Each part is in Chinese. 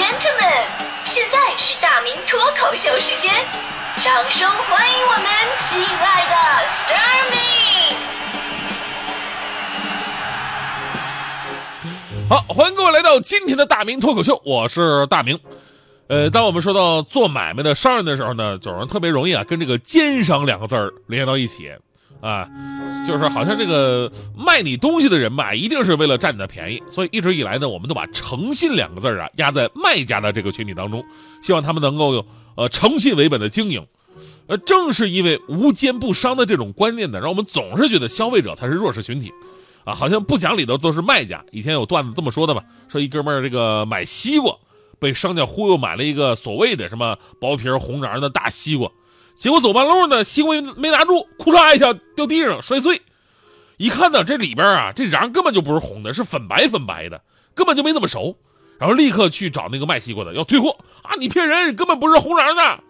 gentlemen，现在是大明脱口秀时间，掌声欢迎我们亲爱的 Starmy。好，欢迎各位来到今天的大明脱口秀，我是大明。呃，当我们说到做买卖的商人的时候呢，总是特别容易啊，跟这个奸商两个字儿联系到一起，啊，就是好像这个卖你东西的人吧，一定是为了占你的便宜，所以一直以来呢，我们都把诚信两个字啊压在卖家的这个群体当中，希望他们能够有呃诚信为本的经营。呃，正是因为无奸不商的这种观念呢，让我们总是觉得消费者才是弱势群体。啊，好像不讲理的都是卖家。以前有段子这么说的吧，说一哥们儿这个买西瓜，被商家忽悠买了一个所谓的什么薄皮红瓤的大西瓜，结果走半路呢，西瓜没拿住，库嚓一下掉地上摔碎。一看呢，这里边啊，这瓤根本就不是红的，是粉白粉白的，根本就没怎么熟。然后立刻去找那个卖西瓜的要退货啊，你骗人，根本不是红瓤的。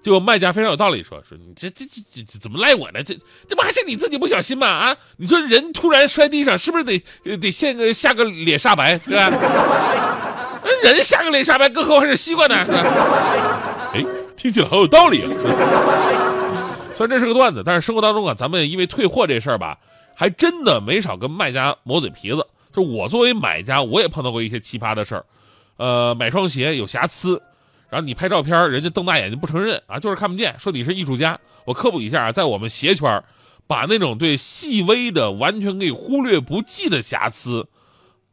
结果卖家非常有道理，说说你这这这这怎么赖我呢？这这不还是你自己不小心吗？啊，你说人突然摔地上，是不是得得现个下个脸煞白，对吧？人下个脸煞白，更何况是西瓜呢？哎，听起来好有道理啊！虽然这是个段子，但是生活当中啊，咱们因为退货这事儿吧，还真的没少跟卖家磨嘴皮子。就我作为买家，我也碰到过一些奇葩的事儿。呃，买双鞋有瑕疵。然后你拍照片，人家瞪大眼睛不承认啊，就是看不见，说你是艺术家。我科普一下啊，在我们鞋圈，把那种对细微的、完全可以忽略不计的瑕疵，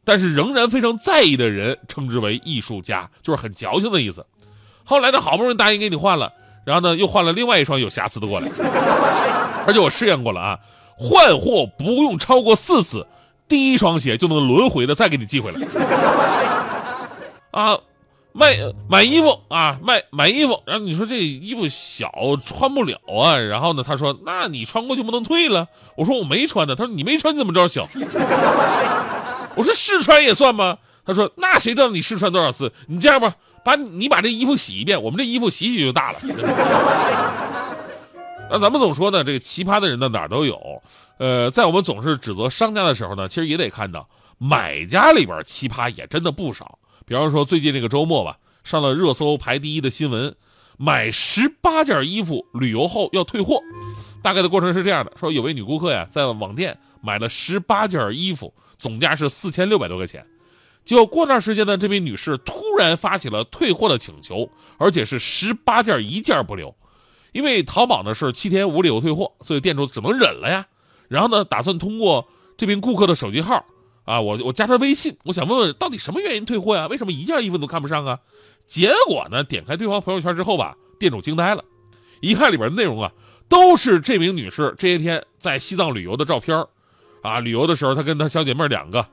但是仍然非常在意的人，称之为艺术家，就是很矫情的意思。后来他，好不容易答应给你换了，然后呢，又换了另外一双有瑕疵的过来，而且我试验过了啊，换货不用超过四次，第一双鞋就能轮回的再给你寄回来。啊。卖买衣服啊，卖买衣服，然后你说这衣服小穿不了啊，然后呢，他说那你穿过去不能退了。我说我没穿呢，他说你没穿你怎么知道小？我说试穿也算吗？他说那谁知道你试穿多少次？你这样吧，把你把这衣服洗一遍，我们这衣服洗洗就大了。那咱们总说呢，这个奇葩的人呢哪儿都有，呃，在我们总是指责商家的时候呢，其实也得看到买家里边奇葩也真的不少。比方说，最近这个周末吧，上了热搜排第一的新闻，买十八件衣服旅游后要退货。大概的过程是这样的：说有位女顾客呀，在网店买了十八件衣服，总价是四千六百多块钱。结果过段时间呢，这位女士突然发起了退货的请求，而且是十八件一件不留。因为淘宝呢是七天无理由退货，所以店主只能忍了呀。然后呢，打算通过这名顾客的手机号。啊，我我加他微信，我想问问到底什么原因退货呀？为什么一件衣服都看不上啊？结果呢，点开对方朋友圈之后吧，店主惊呆了，一看里边的内容啊，都是这名女士这些天在西藏旅游的照片啊，旅游的时候她跟她小姐妹两个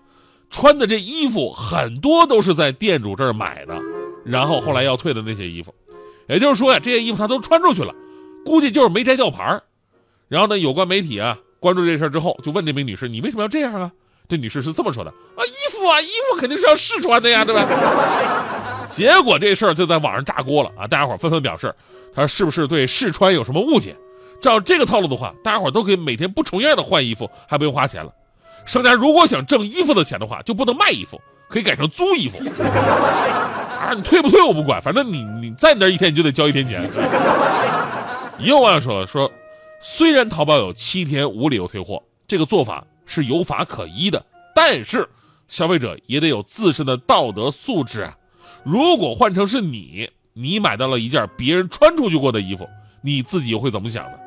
穿的这衣服很多都是在店主这儿买的，然后后来要退的那些衣服，也就是说呀，这些衣服她都穿出去了，估计就是没摘吊牌然后呢，有关媒体啊关注这事之后，就问这名女士，你为什么要这样啊？这女士是这么说的啊，衣服啊，衣服肯定是要试穿的呀，对吧？结果这事儿就在网上炸锅了啊！大家伙纷纷表示，他是不是对试穿有什么误解？照这个套路的话，大家伙都可以每天不重样的换衣服，还不用花钱了。商家如果想挣衣服的钱的话，就不能卖衣服，可以改成租衣服啊！你退不退我不管，反正你你在你那一天你就得交一天钱。也有网友说说，虽然淘宝有七天无理由退货，这个做法。是有法可依的，但是消费者也得有自身的道德素质啊！如果换成是你，你买到了一件别人穿出去过的衣服，你自己会怎么想呢？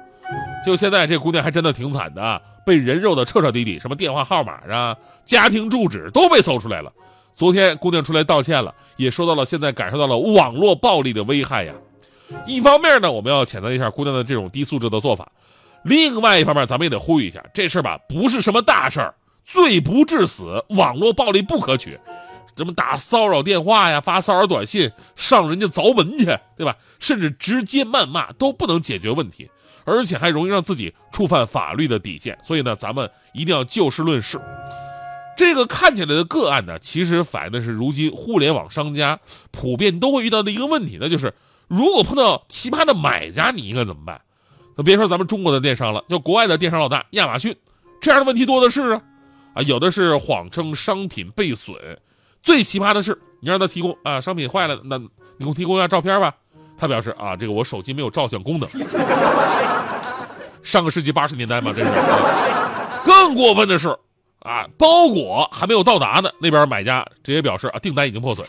就现在这姑娘还真的挺惨的，被人肉的彻彻底底，什么电话号码啊、家庭住址都被搜出来了。昨天姑娘出来道歉了，也说到了现在感受到了网络暴力的危害呀。一方面呢，我们要谴责一下姑娘的这种低素质的做法。另外一方面，咱们也得呼吁一下，这事吧不是什么大事儿，罪不至死，网络暴力不可取，什么打骚扰电话呀、发骚扰短信、上人家凿门去，对吧？甚至直接谩骂都不能解决问题，而且还容易让自己触犯法律的底线。所以呢，咱们一定要就事论事。这个看起来的个案呢，其实反映的是如今互联网商家普遍都会遇到的一个问题，那就是如果碰到奇葩的买家，你应该怎么办？那别说咱们中国的电商了，就国外的电商老大亚马逊，这样的问题多的是啊，啊，有的是谎称商品被损，最奇葩的是你让他提供啊，商品坏了，那你给我提供一下照片吧。他表示啊，这个我手机没有照相功能。上个世纪八十年代嘛，这是。更过分的是，啊，包裹还没有到达呢，那边买家直接表示啊，订单已经破损。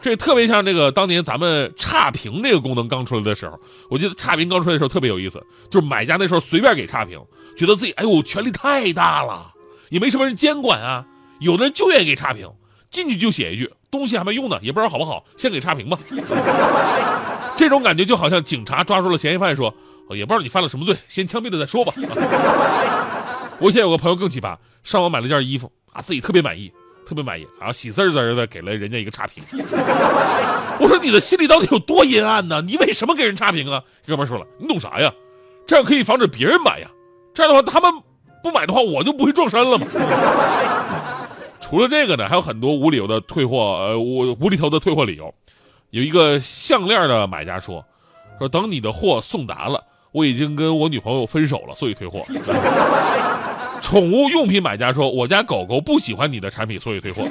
这特别像这个当年咱们差评这个功能刚出来的时候，我记得差评刚出来的时候特别有意思，就是买家那时候随便给差评，觉得自己哎呦权力太大了，也没什么人监管啊，有的人就愿意给差评，进去就写一句东西还没用呢，也不知道好不好，先给差评吧。这种感觉就好像警察抓住了嫌疑犯，说也不知道你犯了什么罪，先枪毙了再说吧。我以前有个朋友更奇葩，上网买了件衣服啊，自己特别满意。特别满意，然后喜滋滋的给了人家一个差评。我说你的心里到底有多阴暗呢？你为什么给人差评啊？哥们说了，你懂啥呀？这样可以防止别人买呀。这样的话，他们不买的话，我就不会撞衫了嘛。除了这个呢，还有很多无理由的退货，呃，无无厘头的退货理由。有一个项链的买家说，说等你的货送达了，我已经跟我女朋友分手了，所以退货。宠物用品买家说：“我家狗狗不喜欢你的产品，所以退货。”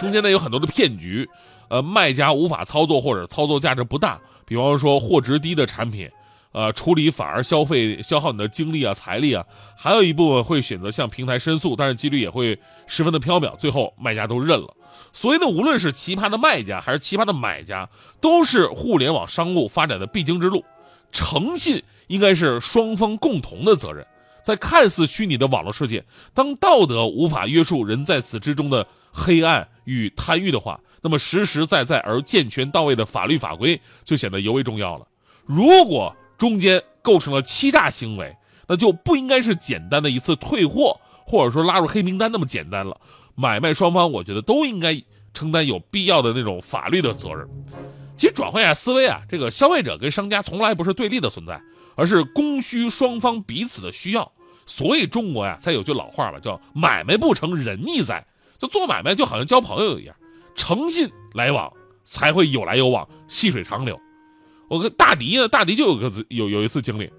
中间呢有很多的骗局，呃，卖家无法操作或者操作价值不大，比方说货值低的产品，呃，处理反而消费消耗你的精力啊、财力啊。还有一部分会选择向平台申诉，但是几率也会十分的飘渺，最后卖家都认了。所以呢，无论是奇葩的卖家还是奇葩的买家，都是互联网商务发展的必经之路。诚信应该是双方共同的责任。在看似虚拟的网络世界，当道德无法约束人在此之中的黑暗与贪欲的话，那么实实在在而健全到位的法律法规就显得尤为重要了。如果中间构成了欺诈行为，那就不应该是简单的一次退货，或者说拉入黑名单那么简单了。买卖双方，我觉得都应该承担有必要的那种法律的责任。其实转换一下思维啊，这个消费者跟商家从来不是对立的存在，而是供需双方彼此的需要。所以中国呀，才有句老话吧，叫“买卖不成仁义在”。就做买卖就好像交朋友一样，诚信来往才会有来有往，细水长流。我跟大迪呢，大迪就有个有有一次经历，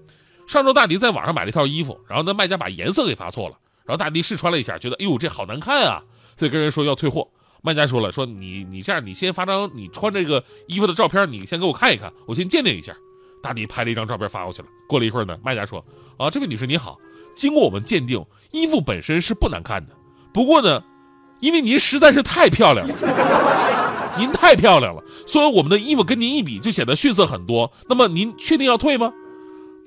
上周大迪在网上买了一套衣服，然后那卖家把颜色给发错了，然后大迪试穿了一下，觉得哎呦这好难看啊，所以跟人说要退货。卖家说了，说你你这样，你先发张你穿这个衣服的照片，你先给我看一看，我先鉴定一下。大迪拍了一张照片发过去了。过了一会儿呢，卖家说啊，这位女士你好。经过我们鉴定，衣服本身是不难看的。不过呢，因为您实在是太漂亮了，您太漂亮了，所以我们的衣服跟您一比就显得逊色很多。那么您确定要退吗？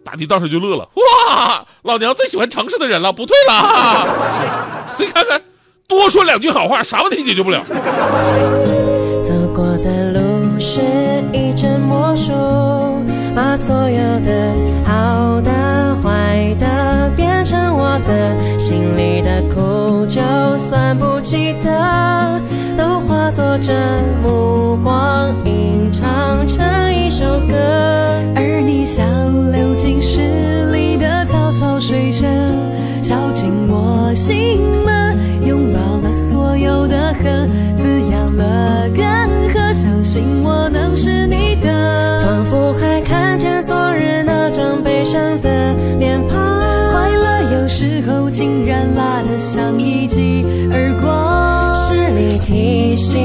大迪当时就乐了，哇，老娘最喜欢诚实的人了，不退了。所以看看，多说两句好话，啥问题解决不了？走过的路是一阵魔术，把所有的好的、坏的变成我的，心里的苦就算不记得，化作这目光，吟唱成一首歌。而你像流进诗里的草草水声，敲进我心门，拥抱了所有的恨，滋养了干涸，相信我能是你的，仿佛还看见昨日那张悲伤的脸庞。快乐有时候竟然辣得像一记耳光。是你提醒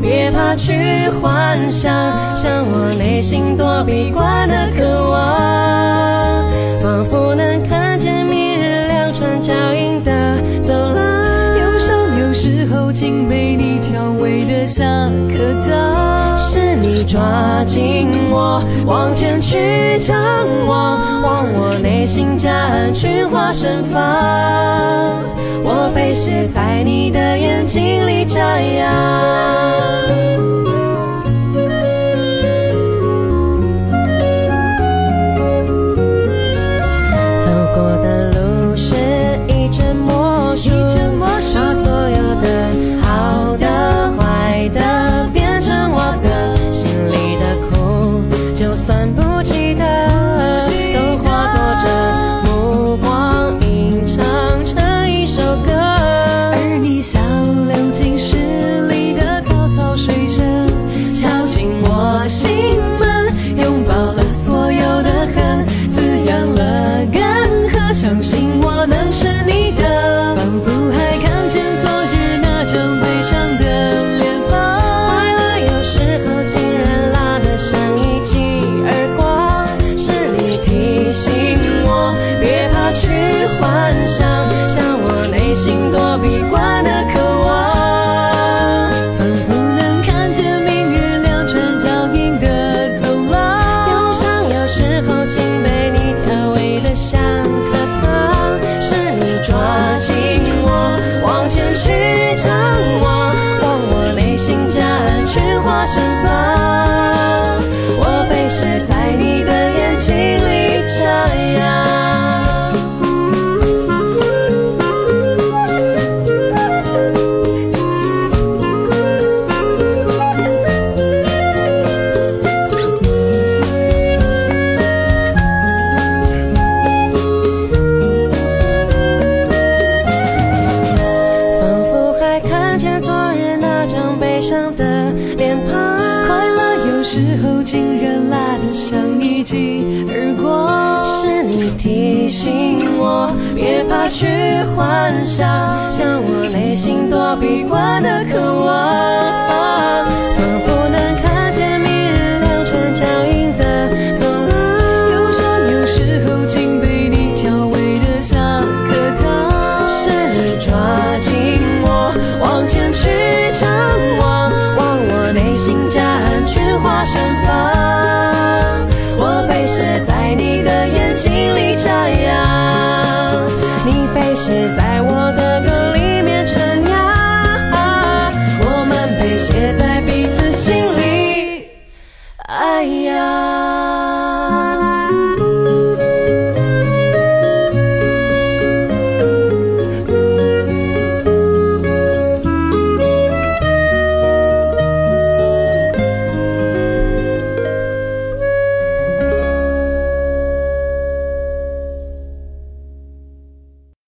别怕去幻想，像我内心躲避惯的渴望，仿佛能看见明日两串脚印的走廊。忧伤有时候竟被你调味的像颗糖。是你抓紧我往前去张，望我内心夹岸群花盛放，我被写在你的眼睛里眨呀。时候竟然辣得像一记耳光。是你提醒我，别怕去幻想，像我内心躲避惯的渴望。